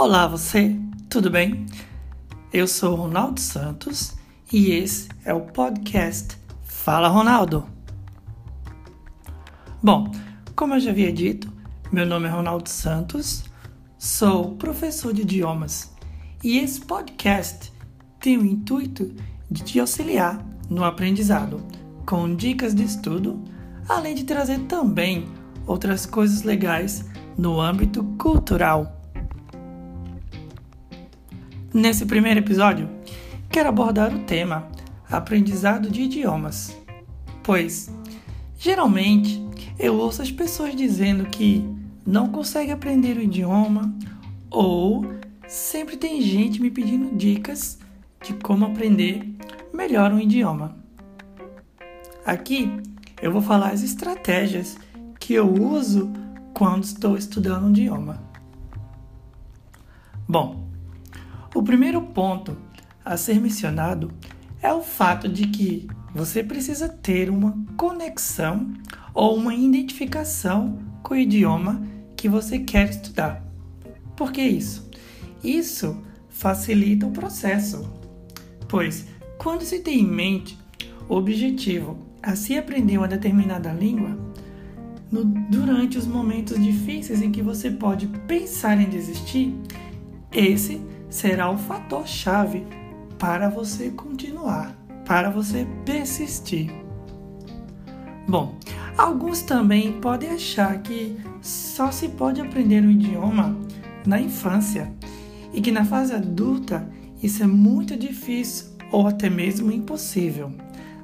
Olá, você, tudo bem? Eu sou Ronaldo Santos e esse é o podcast Fala Ronaldo. Bom, como eu já havia dito, meu nome é Ronaldo Santos, sou professor de idiomas e esse podcast tem o intuito de te auxiliar no aprendizado com dicas de estudo, além de trazer também outras coisas legais no âmbito cultural. Nesse primeiro episódio, quero abordar o tema aprendizado de idiomas, pois geralmente eu ouço as pessoas dizendo que não consegue aprender o idioma ou sempre tem gente me pedindo dicas de como aprender melhor um idioma. Aqui eu vou falar as estratégias que eu uso quando estou estudando um idioma. Bom, o primeiro ponto a ser mencionado é o fato de que você precisa ter uma conexão ou uma identificação com o idioma que você quer estudar. Por que isso? Isso facilita o processo, pois quando se tem em mente o objetivo a se aprender uma determinada língua, no, durante os momentos difíceis em que você pode pensar em desistir, esse será o fator chave para você continuar, para você persistir. Bom, alguns também podem achar que só se pode aprender um idioma na infância e que na fase adulta isso é muito difícil ou até mesmo impossível.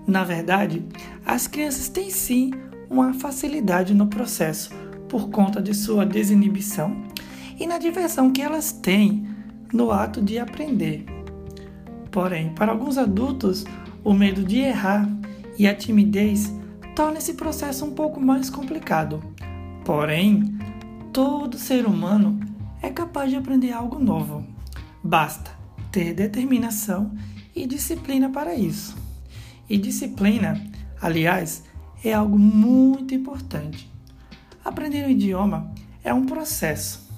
Na verdade, as crianças têm sim uma facilidade no processo por conta de sua desinibição e na diversão que elas têm no ato de aprender. Porém, para alguns adultos, o medo de errar e a timidez torna esse processo um pouco mais complicado. Porém, todo ser humano é capaz de aprender algo novo. Basta ter determinação e disciplina para isso. E disciplina, aliás, é algo muito importante. Aprender um idioma é um processo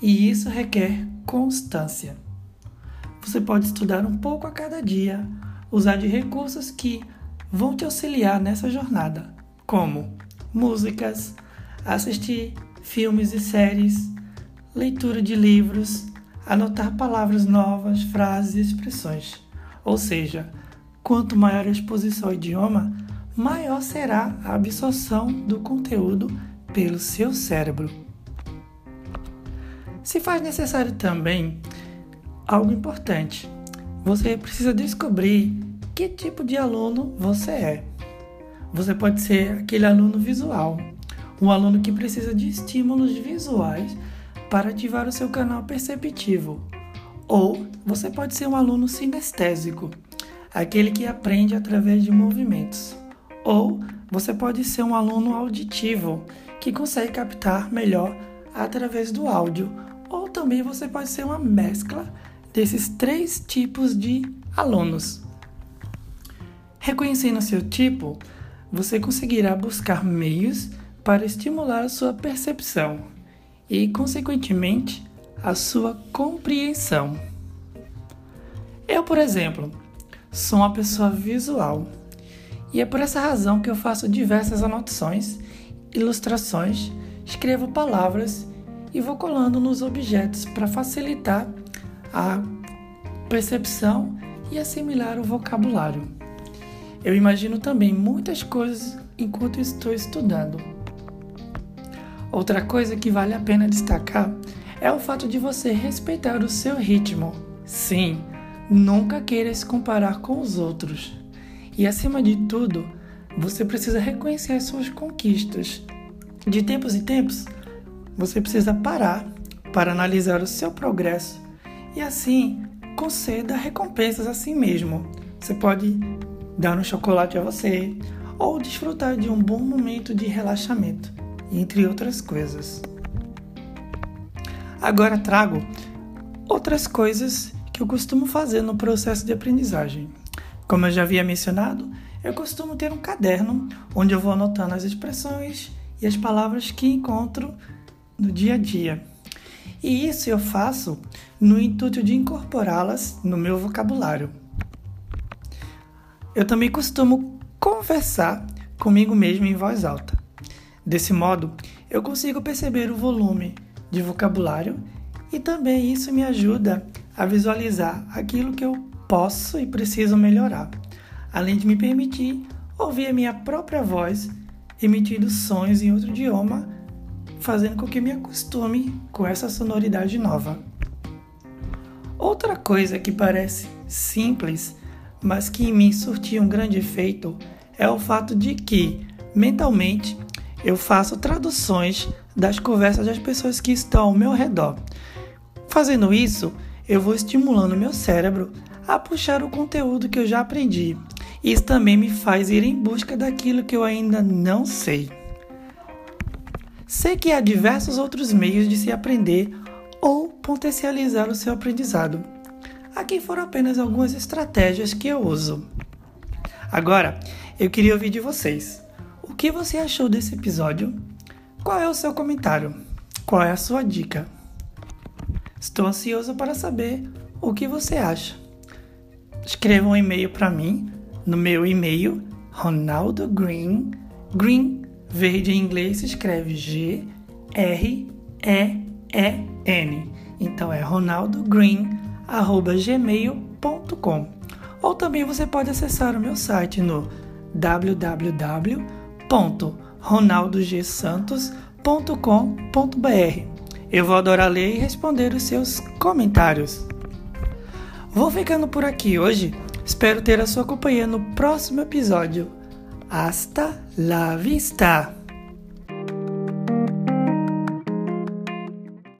e isso requer constância. Você pode estudar um pouco a cada dia, usar de recursos que vão te auxiliar nessa jornada, como músicas, assistir filmes e séries, leitura de livros, anotar palavras novas, frases e expressões. Ou seja, quanto maior a exposição ao idioma, maior será a absorção do conteúdo pelo seu cérebro. Se faz necessário também algo importante. Você precisa descobrir que tipo de aluno você é. Você pode ser aquele aluno visual, um aluno que precisa de estímulos visuais para ativar o seu canal perceptivo. Ou você pode ser um aluno sinestésico, aquele que aprende através de movimentos. Ou você pode ser um aluno auditivo, que consegue captar melhor através do áudio. Também você pode ser uma mescla desses três tipos de alunos. Reconhecendo seu tipo, você conseguirá buscar meios para estimular a sua percepção e, consequentemente, a sua compreensão. Eu, por exemplo, sou uma pessoa visual e é por essa razão que eu faço diversas anotações, ilustrações, escrevo palavras e vou colando nos objetos para facilitar a percepção e assimilar o vocabulário. Eu imagino também muitas coisas enquanto estou estudando. Outra coisa que vale a pena destacar é o fato de você respeitar o seu ritmo. Sim, nunca queira se comparar com os outros. E acima de tudo, você precisa reconhecer as suas conquistas. De tempos em tempos, você precisa parar para analisar o seu progresso e assim conceda recompensas a si mesmo. Você pode dar um chocolate a você ou desfrutar de um bom momento de relaxamento, entre outras coisas. Agora trago outras coisas que eu costumo fazer no processo de aprendizagem. Como eu já havia mencionado, eu costumo ter um caderno onde eu vou anotando as expressões e as palavras que encontro no dia a dia. E isso eu faço no intuito de incorporá-las no meu vocabulário. Eu também costumo conversar comigo mesmo em voz alta. Desse modo, eu consigo perceber o volume de vocabulário e também isso me ajuda a visualizar aquilo que eu posso e preciso melhorar, além de me permitir ouvir a minha própria voz emitindo sons em outro idioma, fazendo com que me acostume com essa sonoridade nova. Outra coisa que parece simples, mas que em mim surtiu um grande efeito, é o fato de que, mentalmente, eu faço traduções das conversas das pessoas que estão ao meu redor. Fazendo isso, eu vou estimulando meu cérebro a puxar o conteúdo que eu já aprendi. Isso também me faz ir em busca daquilo que eu ainda não sei. Sei que há diversos outros meios de se aprender ou potencializar o seu aprendizado. Aqui foram apenas algumas estratégias que eu uso. Agora, eu queria ouvir de vocês. O que você achou desse episódio? Qual é o seu comentário? Qual é a sua dica? Estou ansioso para saber o que você acha. Escreva um e-mail para mim no meu e-mail Ronaldo Green. Green, verde em inglês se escreve G R E E N. Então é ronaldogreen@gmail.com. Ou também você pode acessar o meu site no www.ronaldogsantos.com.br. Eu vou adorar ler e responder os seus comentários. Vou ficando por aqui hoje. Espero ter a sua companhia no próximo episódio. Hasta la vista!